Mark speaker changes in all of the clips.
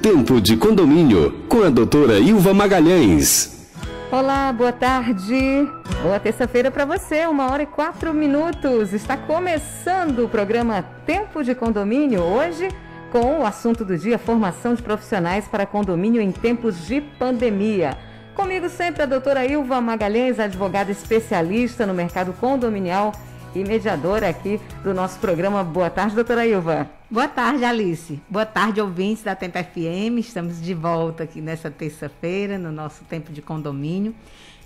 Speaker 1: Tempo de Condomínio, com a doutora Ilva Magalhães.
Speaker 2: Olá, boa tarde. Boa terça-feira para você, uma hora e quatro minutos. Está começando o programa Tempo de Condomínio, hoje com o assunto do dia, formação de profissionais para condomínio em tempos de pandemia. Comigo sempre a doutora Ilva Magalhães, advogada especialista no mercado condominial e mediadora aqui do nosso programa. Boa tarde, doutora Ilva.
Speaker 3: Boa tarde, Alice. Boa tarde, ouvintes da Tempo FM. Estamos de volta aqui nessa terça-feira, no nosso tempo de condomínio.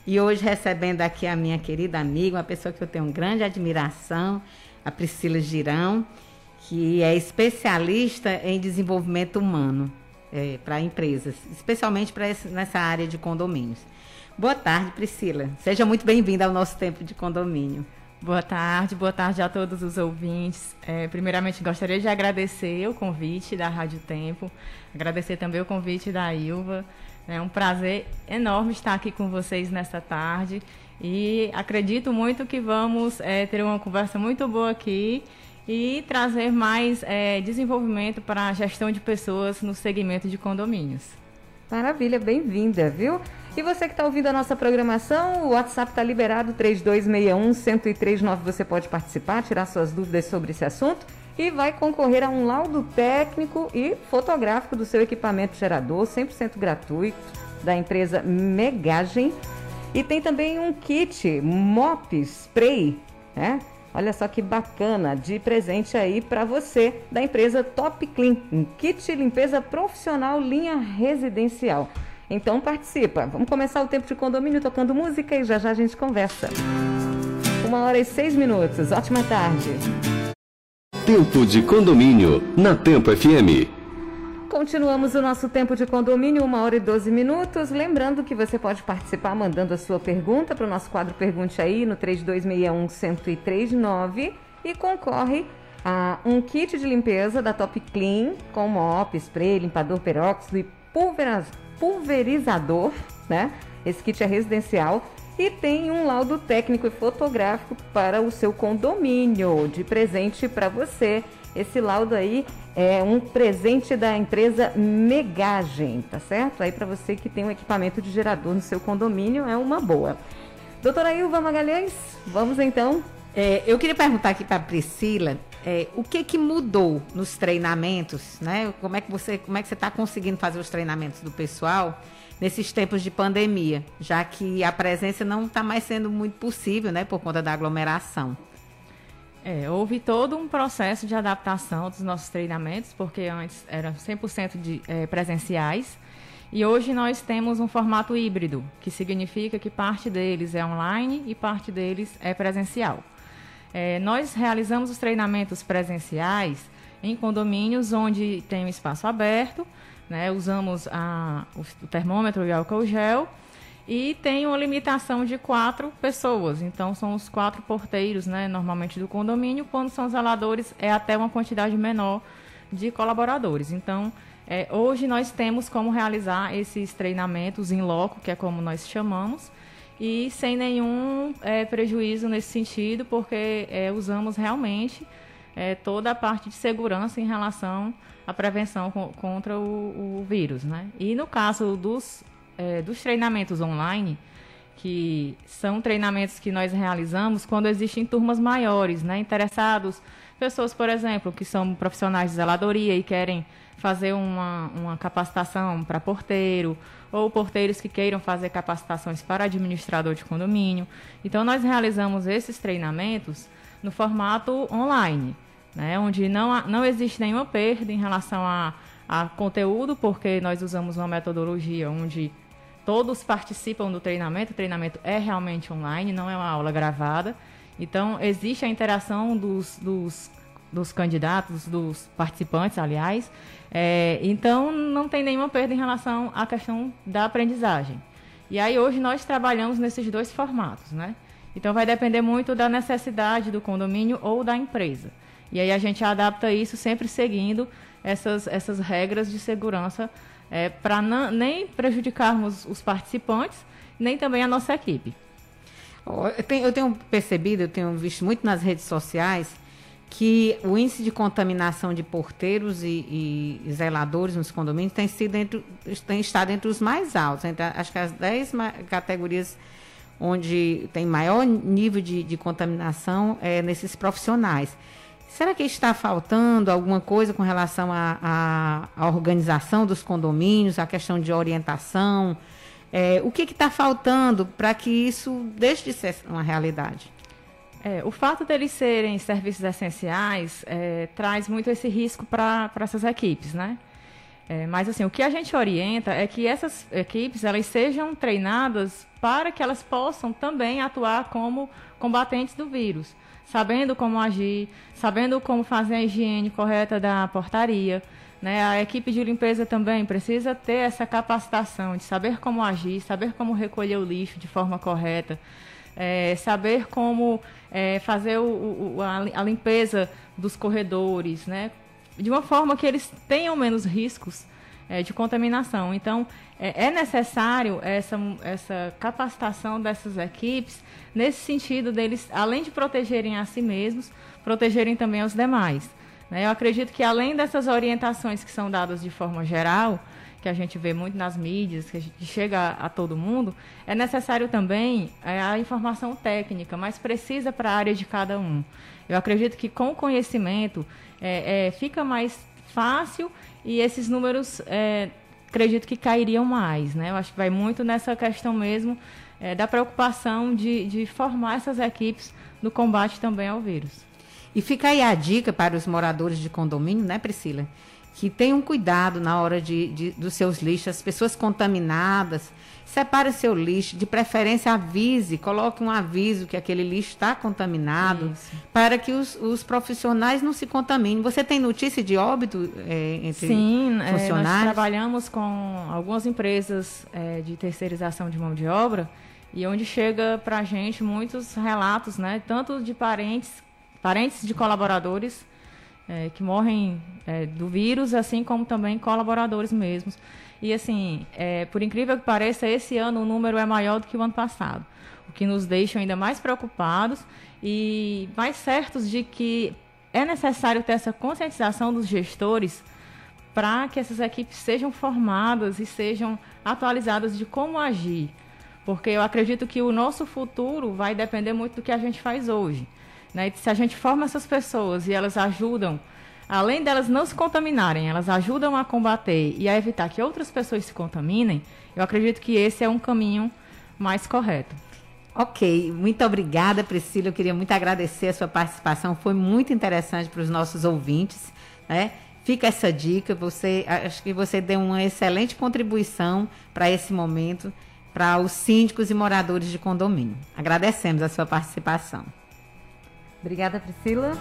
Speaker 3: E hoje recebendo aqui a minha querida amiga, uma pessoa que eu tenho grande admiração, a Priscila Girão, que é especialista em desenvolvimento humano é, para empresas, especialmente para nessa área de condomínios. Boa tarde, Priscila. Seja muito bem-vinda ao nosso tempo de condomínio.
Speaker 4: Boa tarde, boa tarde a todos os ouvintes. É, primeiramente, gostaria de agradecer o convite da Rádio Tempo, agradecer também o convite da Ilva. É um prazer enorme estar aqui com vocês nesta tarde e acredito muito que vamos é, ter uma conversa muito boa aqui e trazer mais é, desenvolvimento para a gestão de pessoas no segmento de condomínios.
Speaker 2: Maravilha, bem-vinda, viu? E você que está ouvindo a nossa programação, o WhatsApp está liberado 3261-1039. Você pode participar, tirar suas dúvidas sobre esse assunto e vai concorrer a um laudo técnico e fotográfico do seu equipamento gerador, 100% gratuito, da empresa Megagem. E tem também um kit Mop Spray, né? Olha só que bacana, de presente aí para você, da empresa Top Clean, um kit limpeza profissional linha residencial. Então participa. Vamos começar o tempo de condomínio tocando música e já já a gente conversa. Uma hora e seis minutos. Ótima tarde.
Speaker 1: Tempo de condomínio na Tempo FM.
Speaker 2: Continuamos o nosso tempo de condomínio, uma hora e doze minutos. Lembrando que você pode participar mandando a sua pergunta para o nosso quadro Pergunte Aí no 3261-1039 e concorre a um kit de limpeza da Top Clean com mop, spray, limpador peróxido e pulverizador, né? Esse kit é residencial e tem um laudo técnico e fotográfico para o seu condomínio de presente para você. Esse laudo aí é um presente da empresa Megagem, tá certo? Aí para você que tem um equipamento de gerador no seu condomínio é uma boa. Doutora Ilva Magalhães, vamos então.
Speaker 3: É, eu queria perguntar aqui para Priscila é, o que que mudou nos treinamentos, né? Como é que você, como é que você está conseguindo fazer os treinamentos do pessoal nesses tempos de pandemia, já que a presença não está mais sendo muito possível, né, por conta da aglomeração?
Speaker 4: É, houve todo um processo de adaptação dos nossos treinamentos, porque antes eram 100% de, é, presenciais, e hoje nós temos um formato híbrido, que significa que parte deles é online e parte deles é presencial. É, nós realizamos os treinamentos presenciais em condomínios onde tem um espaço aberto, né, usamos a, o termômetro e o álcool gel e tem uma limitação de quatro pessoas. Então, são os quatro porteiros, né, normalmente do condomínio. Quando são zeladores, é até uma quantidade menor de colaboradores. Então, é, hoje nós temos como realizar esses treinamentos em loco, que é como nós chamamos, e sem nenhum é, prejuízo nesse sentido, porque é, usamos realmente é, toda a parte de segurança em relação à prevenção co contra o, o, vírus. Né? E no caso dos, é, dos treinamentos online, que são treinamentos que nós realizamos quando existem turmas maiores, né? interessados, pessoas, por exemplo, que são profissionais de zeladoria e querem fazer uma, uma capacitação para porteiro, ou porteiros que queiram fazer capacitações para administrador de condomínio. Então, nós realizamos esses treinamentos no formato online, né, onde não, não existe nenhuma perda em relação a, a conteúdo, porque nós usamos uma metodologia onde todos participam do treinamento, o treinamento é realmente online, não é uma aula gravada. Então, existe a interação dos, dos, dos candidatos, dos participantes, aliás, é, então, não tem nenhuma perda em relação à questão da aprendizagem. E aí, hoje, nós trabalhamos nesses dois formatos, né? Então, vai depender muito da necessidade do condomínio ou da empresa. E aí a gente adapta isso sempre seguindo essas, essas regras de segurança é, para nem prejudicarmos os participantes, nem também a nossa equipe.
Speaker 3: Eu tenho, eu tenho percebido, eu tenho visto muito nas redes sociais que o índice de contaminação de porteiros e, e zeladores nos condomínios tem, sido entre, tem estado entre os mais altos, entre, acho que as 10 categorias onde tem maior nível de, de contaminação é nesses profissionais. Será que está faltando alguma coisa com relação à organização dos condomínios, a questão de orientação? É, o que está faltando para que isso deixe de ser uma realidade?
Speaker 4: É, o fato deles serem serviços essenciais é, traz muito esse risco para essas equipes, né? É, mas assim, o que a gente orienta é que essas equipes elas sejam treinadas para que elas possam também atuar como combatentes do vírus, sabendo como agir, sabendo como fazer a higiene correta da portaria. Né? A equipe de limpeza também precisa ter essa capacitação de saber como agir, saber como recolher o lixo de forma correta, é, saber como é, fazer o, o, a, limpeza dos corredores, né? De uma forma que eles tenham menos riscos é, de contaminação. Então, é, é, necessário essa, essa capacitação dessas equipes nesse sentido deles, além de protegerem a si mesmos, protegerem também os demais. Né? Eu acredito que além dessas orientações que são dadas de forma geral, que a gente vê muito nas mídias, que, gente, chega a, a, todo mundo, é necessário também é, a informação técnica mais precisa para a área de cada um. Eu acredito que com o conhecimento é, é, fica mais fácil e esses números é, acredito que cairiam mais. Né? Eu acho que vai muito nessa questão mesmo é, da preocupação de, de formar essas equipes no combate também ao vírus.
Speaker 3: E fica aí a dica para os moradores de condomínio, né, Priscila? Que tenham cuidado na hora de, de dos seus lixos, as pessoas contaminadas, Separe seu lixo, de preferência avise, coloque um aviso que aquele lixo está contaminado, Isso. para que os, os, profissionais não se contaminem. Você tem notícia de óbito é, entre
Speaker 4: Sim,
Speaker 3: funcionários? Sim,
Speaker 4: nós trabalhamos com algumas empresas é, de terceirização de mão de obra e onde chega para a gente muitos relatos, né, tanto de parentes, parentes de colaboradores é, que morrem é, do vírus, assim como também colaboradores mesmos. E assim, é, por incrível que pareça, esse ano o número é maior do que o ano passado, o que nos deixa ainda mais preocupados e mais certos de que é necessário ter essa conscientização dos gestores para que essas equipes sejam formadas e sejam atualizadas de como agir. Porque eu acredito que o nosso futuro vai depender muito do que a gente faz hoje. Né? Se a gente forma essas pessoas e elas ajudam além delas não se contaminarem, elas ajudam a combater e a evitar que outras pessoas se contaminem, eu acredito que esse é um caminho mais correto.
Speaker 3: Ok, muito obrigada, Priscila. Eu queria muito agradecer a sua participação, foi muito interessante para os nossos ouvintes. Né? Fica essa dica, você acho que você deu uma excelente contribuição para esse momento para os síndicos e moradores de condomínio. Agradecemos a sua participação.
Speaker 2: Obrigada, Priscila.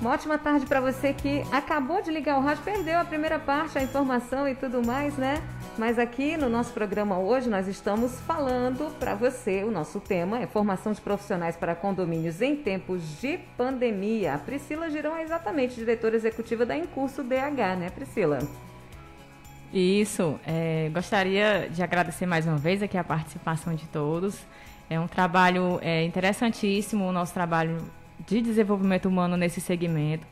Speaker 2: Uma ótima tarde para você que acabou de ligar o rádio, perdeu a primeira parte, a informação e tudo mais, né? Mas aqui no nosso programa hoje nós estamos falando para você, o nosso tema é formação de profissionais para condomínios em tempos de pandemia. A Priscila Girão é exatamente diretora executiva da Incurso DH, né, Priscila?
Speaker 4: Isso. É, gostaria de agradecer mais uma vez aqui a participação de todos. É um trabalho é, interessantíssimo, o nosso trabalho de desenvolvimento humano nesse segmento.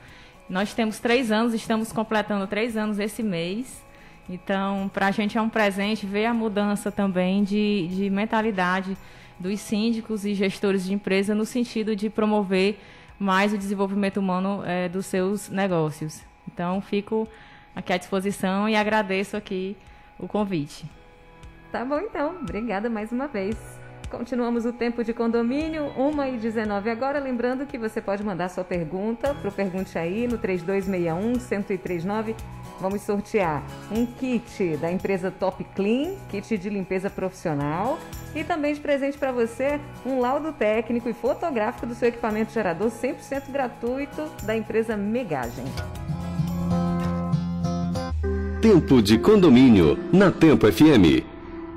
Speaker 4: Nós temos três anos, estamos completando três anos esse mês. Então, para a gente é um presente ver a mudança também de, de mentalidade dos síndicos e gestores de empresa no sentido de promover mais o desenvolvimento humano é, dos seus negócios. Então, fico aqui à disposição e agradeço aqui o convite.
Speaker 2: Tá bom, então. Obrigada mais uma vez. Continuamos o tempo de condomínio, 1h19 agora. Lembrando que você pode mandar sua pergunta para o Pergunte Aí no 3261-1039. Vamos sortear um kit da empresa Top Clean, kit de limpeza profissional. E também de presente para você um laudo técnico e fotográfico do seu equipamento gerador 100% gratuito da empresa Megagem.
Speaker 1: Tempo de condomínio na Tempo FM.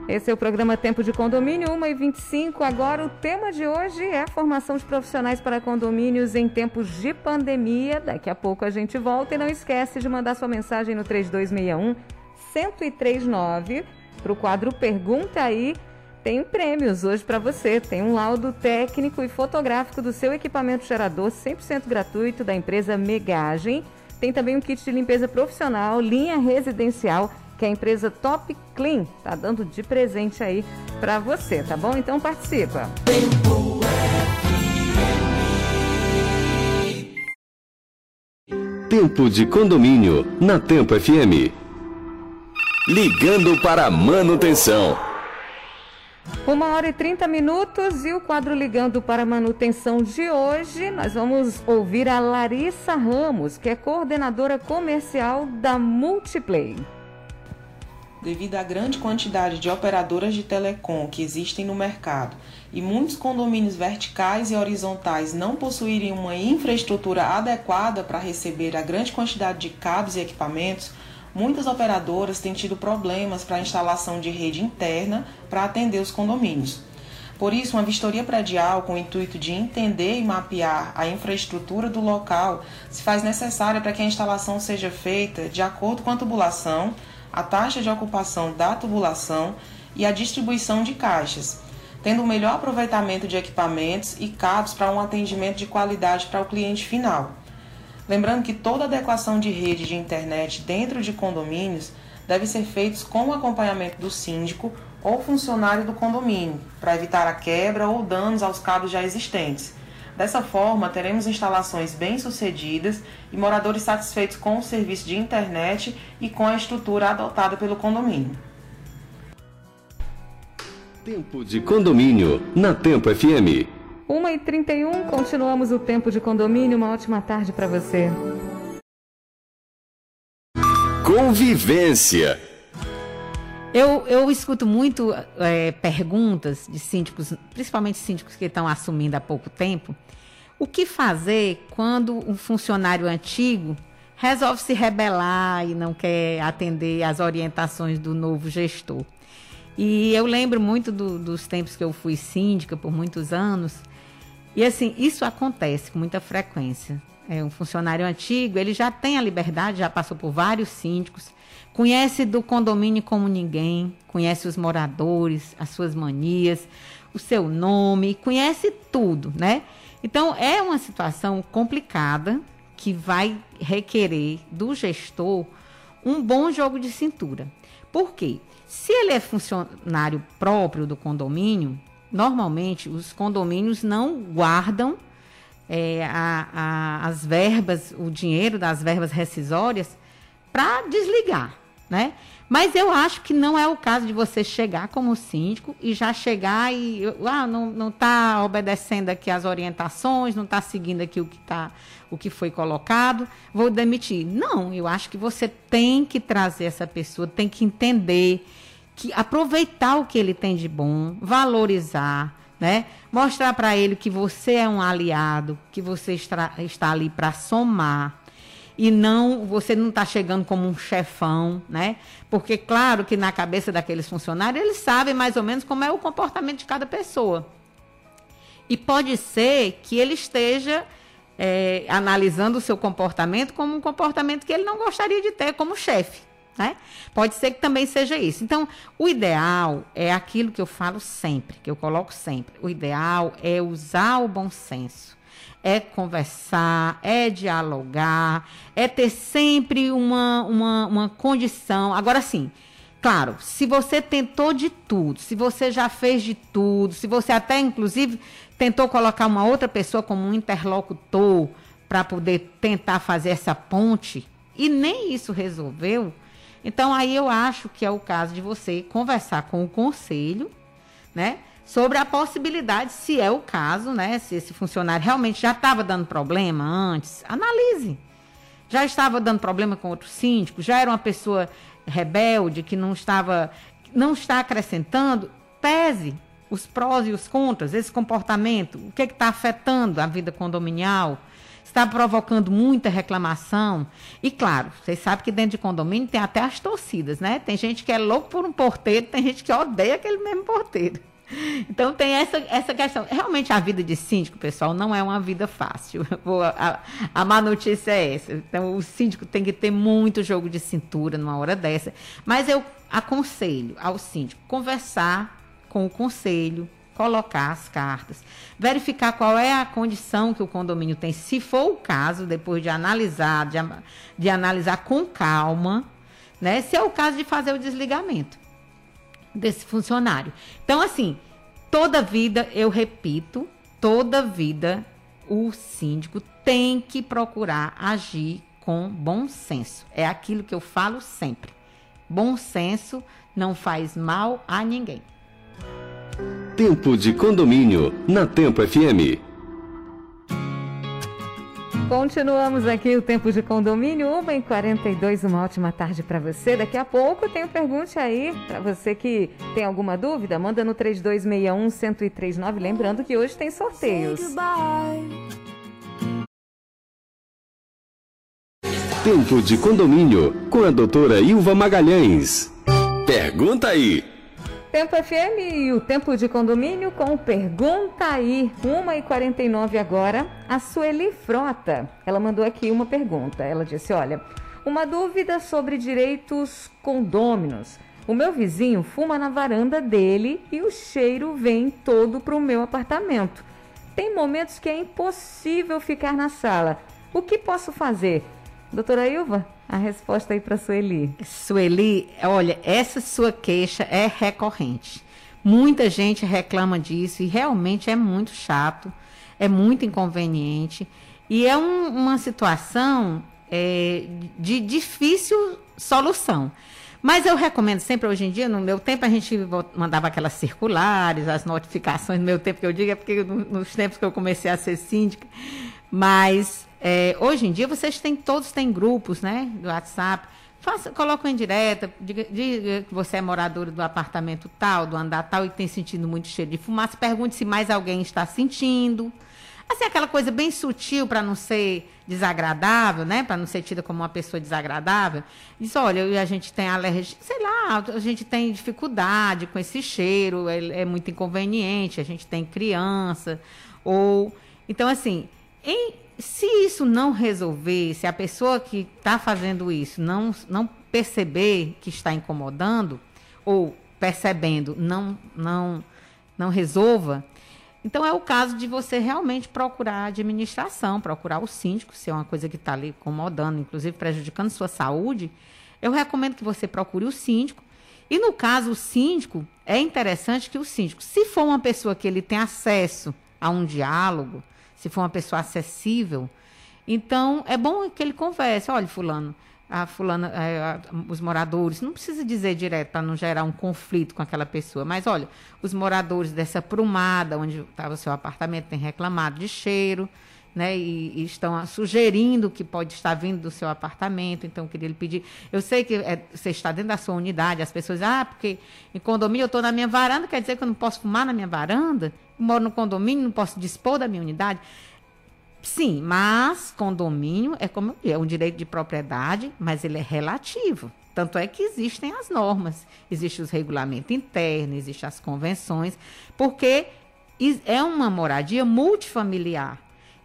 Speaker 2: Esse é o programa Tempo de Condomínio 1 e 25. Agora, o tema de hoje é a formação de profissionais para condomínios em tempos de pandemia. Daqui a pouco a gente volta e não esquece de mandar sua mensagem no 3261 1039 para o quadro Pergunta aí. Tem prêmios hoje para você. Tem um laudo técnico e fotográfico do seu equipamento gerador 100% gratuito da empresa Megagem. Tem também um kit de limpeza profissional, linha residencial que a empresa Top Clean está dando de presente aí para você, tá bom? Então participa. Tempo
Speaker 1: Tempo de condomínio na Tempo FM. Ligando para manutenção.
Speaker 2: Uma hora e 30 minutos e o quadro Ligando para Manutenção de hoje, nós vamos ouvir a Larissa Ramos, que é coordenadora comercial da Multiplay
Speaker 5: devido à grande quantidade de operadoras de telecom que existem no mercado e muitos condomínios verticais e horizontais não possuírem uma infraestrutura adequada para receber a grande quantidade de cabos e equipamentos, muitas operadoras têm tido problemas para a instalação de rede interna para atender os condomínios. Por isso, uma vistoria predial com o intuito de entender e mapear a infraestrutura do local se faz necessária para que a instalação seja feita de acordo com a tubulação a taxa de ocupação da tubulação e a distribuição de caixas, tendo o melhor aproveitamento de equipamentos e cabos para um atendimento de qualidade para o cliente final. Lembrando que toda adequação de rede de internet dentro de condomínios deve ser feita com o acompanhamento do síndico ou funcionário do condomínio, para evitar a quebra ou danos aos cabos já existentes Dessa forma, teremos instalações bem-sucedidas e moradores satisfeitos com o serviço de internet e com a estrutura adotada pelo condomínio.
Speaker 1: Tempo de condomínio na Tempo FM.
Speaker 2: 1h31, continuamos o tempo de condomínio. Uma ótima tarde para você.
Speaker 1: Convivência.
Speaker 3: Eu, eu escuto muito é, perguntas de síndicos, principalmente síndicos que estão assumindo há pouco tempo, o que fazer quando um funcionário antigo resolve se rebelar e não quer atender às orientações do novo gestor? E eu lembro muito do, dos tempos que eu fui síndica por muitos anos. E assim, isso acontece com muita frequência. É um funcionário antigo, ele já tem a liberdade, já passou por vários síndicos, conhece do condomínio como ninguém, conhece os moradores, as suas manias, o seu nome, conhece tudo, né? Então, é uma situação complicada que vai requerer do gestor um bom jogo de cintura. Por quê? Se ele é funcionário próprio do condomínio, normalmente os condomínios não guardam é, a, a, as verbas, o dinheiro das verbas rescisórias para desligar, né? Mas eu acho que não é o caso de você chegar como síndico e já chegar e ah, não está obedecendo aqui as orientações, não está seguindo aqui o que, tá, o que foi colocado, vou demitir. Não, eu acho que você tem que trazer essa pessoa, tem que entender, que aproveitar o que ele tem de bom, valorizar, né? Mostrar para ele que você é um aliado, que você está, está ali para somar e não você não está chegando como um chefão, né? Porque claro que na cabeça daqueles funcionários eles sabem mais ou menos como é o comportamento de cada pessoa. E pode ser que ele esteja é, analisando o seu comportamento como um comportamento que ele não gostaria de ter como chefe. Né? Pode ser que também seja isso. Então, o ideal é aquilo que eu falo sempre, que eu coloco sempre. O ideal é usar o bom senso é conversar, é dialogar, é ter sempre uma, uma, uma condição. Agora sim, claro, se você tentou de tudo, se você já fez de tudo, se você até inclusive tentou colocar uma outra pessoa como um interlocutor para poder tentar fazer essa ponte e nem isso resolveu, então aí eu acho que é o caso de você conversar com o conselho, né? sobre a possibilidade, se é o caso, né? Se esse funcionário realmente já estava dando problema antes, analise. Já estava dando problema com outro síndico, já era uma pessoa rebelde que não estava, não está acrescentando, pese os prós e os contras, esse comportamento, o que é está afetando a vida condominial. Está provocando muita reclamação. E claro, vocês sabem que dentro de condomínio tem até as torcidas, né? Tem gente que é louco por um porteiro, tem gente que odeia aquele mesmo porteiro. Então tem essa, essa questão. Realmente a vida de síndico, pessoal, não é uma vida fácil. A, a má notícia é essa. Então o síndico tem que ter muito jogo de cintura numa hora dessa. Mas eu aconselho ao síndico conversar com o conselho, colocar as cartas, verificar qual é a condição que o condomínio tem, se for o caso, depois de analisar, de, de analisar com calma, né? Se é o caso de fazer o desligamento desse funcionário. Então, assim, toda vida, eu repito, toda vida o síndico tem que procurar agir com bom senso. É aquilo que eu falo sempre. Bom senso não faz mal a ninguém.
Speaker 1: Tempo de condomínio na Tempo FM.
Speaker 2: Continuamos aqui o tempo de condomínio, 1h42, uma ótima tarde para você. Daqui a pouco tem pergunte aí para você que tem alguma dúvida, manda no 3261-1039. Lembrando que hoje tem sorteios.
Speaker 1: Tempo de condomínio com a doutora Ilva Magalhães. Pergunta aí.
Speaker 2: Tempo FM e o Tempo de Condomínio com Pergunta aí. 1h49 agora. A Sueli Frota, ela mandou aqui uma pergunta. Ela disse, olha, uma dúvida sobre direitos condôminos. O meu vizinho fuma na varanda dele e o cheiro vem todo para o meu apartamento. Tem momentos que é impossível ficar na sala. O que posso fazer? Doutora Ilva? A resposta aí para Sueli.
Speaker 3: Sueli, olha, essa sua queixa é recorrente. Muita gente reclama disso e realmente é muito chato, é muito inconveniente e é um, uma situação é, de difícil solução. Mas eu recomendo sempre, hoje em dia, no meu tempo, a gente mandava aquelas circulares, as notificações, no meu tempo que eu digo, é porque nos tempos que eu comecei a ser síndica, mas é, hoje em dia vocês têm, todos têm grupos, né? Do WhatsApp. Faça, coloca em direta, diga, diga, que você é morador do apartamento tal, do andar tal, e tem sentido muito cheiro de fumaça. Pergunte se mais alguém está sentindo. Assim, aquela coisa bem sutil para não ser desagradável, né? Para não ser tida como uma pessoa desagradável. Diz, olha, a gente tem alergia, sei lá, a gente tem dificuldade com esse cheiro, é, é muito inconveniente, a gente tem criança. Ou. Então, assim, em, se isso não resolver, se a pessoa que está fazendo isso não, não perceber que está incomodando, ou percebendo não, não, não resolva, então é o caso de você realmente procurar a administração, procurar o síndico, se é uma coisa que está ali incomodando, inclusive prejudicando sua saúde. Eu recomendo que você procure o síndico. E no caso, o síndico, é interessante que o síndico, se for uma pessoa que ele tem acesso a um diálogo, se for uma pessoa acessível. Então, é bom que ele converse. Olha, fulano, a fulana, é, a, os moradores, não precisa dizer direto para não gerar um conflito com aquela pessoa, mas olha, os moradores dessa prumada onde estava o seu apartamento têm reclamado de cheiro, né, e, e, estão sugerindo que pode estar vindo do seu apartamento, então eu queria lhe pedir. Eu sei que é, você está dentro da sua unidade, as pessoas, ah, porque em condomínio eu estou na minha varanda, quer dizer que eu não posso fumar na minha varanda? Moro no condomínio, não posso dispor da minha unidade? Sim, mas condomínio é como é um direito de propriedade, mas ele é relativo. Tanto é que existem as normas, existem os regulamentos internos, existem as convenções, porque é uma moradia multifamiliar.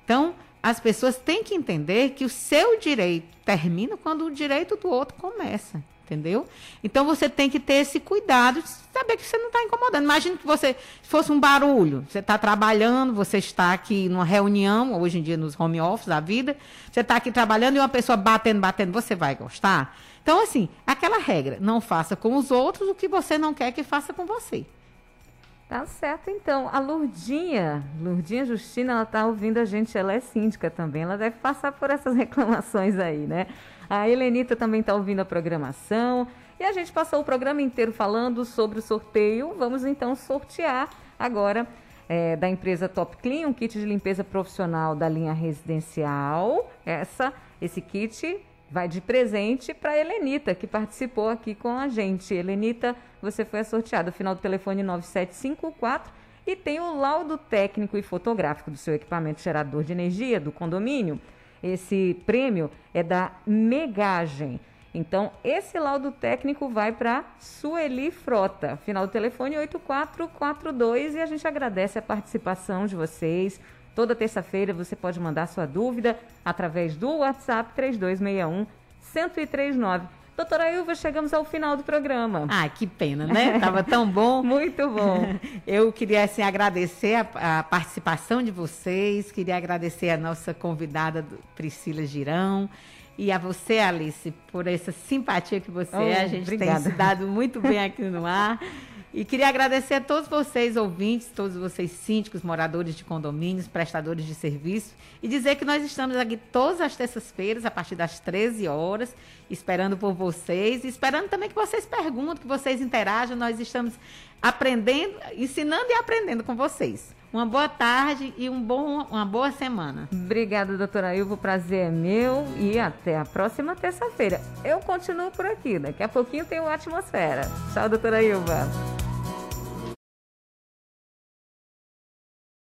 Speaker 3: Então, as pessoas têm que entender que o seu direito termina quando o direito do outro começa. Entendeu? Então você tem que ter esse cuidado de saber que você não está incomodando. Imagina que você fosse um barulho. Você está trabalhando, você está aqui numa reunião, hoje em dia nos home office da vida, você está aqui trabalhando e uma pessoa batendo, batendo, você vai gostar? Então, assim, aquela regra, não faça com os outros o que você não quer que faça com você.
Speaker 2: Tá certo, então. A Lurdinha, Lurdinha Justina, ela tá ouvindo a gente, ela é síndica também, ela deve passar por essas reclamações aí, né? A Helenita também está ouvindo a programação. E a gente passou o programa inteiro falando sobre o sorteio. Vamos então sortear agora é, da empresa Top Clean, um kit de limpeza profissional da linha residencial. Essa, esse kit vai de presente para a Helenita, que participou aqui com a gente. Helenita, você foi sorteada. Final do telefone 9754. e tem o laudo técnico e fotográfico do seu equipamento gerador de energia do condomínio. Esse prêmio é da Megagem. Então, esse laudo técnico vai para Sueli Frota. Final do telefone 8442 e a gente agradece a participação de vocês. Toda terça-feira você pode mandar sua dúvida através do WhatsApp 3261 1039. Doutora Ilva, chegamos ao final do programa.
Speaker 3: Ah, que pena, né? Tava tão bom.
Speaker 2: Muito bom.
Speaker 3: Eu queria assim, agradecer a, a, participação de vocês, queria agradecer a nossa convidada Priscila Girão e a você, Alice, por essa simpatia que você oh, é. A gente obrigada. tem se dado muito bem aqui no ar. E queria agradecer a todos vocês, ouvintes, todos vocês síndicos, moradores de condomínios, prestadores de serviço, e dizer que nós estamos aqui todas as terças-feiras, a partir das 13 horas, esperando por vocês, e esperando também que vocês perguntem, que vocês interajam. Nós estamos aprendendo, ensinando e aprendendo com vocês. Uma boa tarde e um bom, uma boa semana.
Speaker 2: Obrigada, doutora Ilva. O prazer é meu e até a próxima terça-feira. Eu continuo por aqui. Daqui a pouquinho tem uma atmosfera. Tchau, doutora Ilva.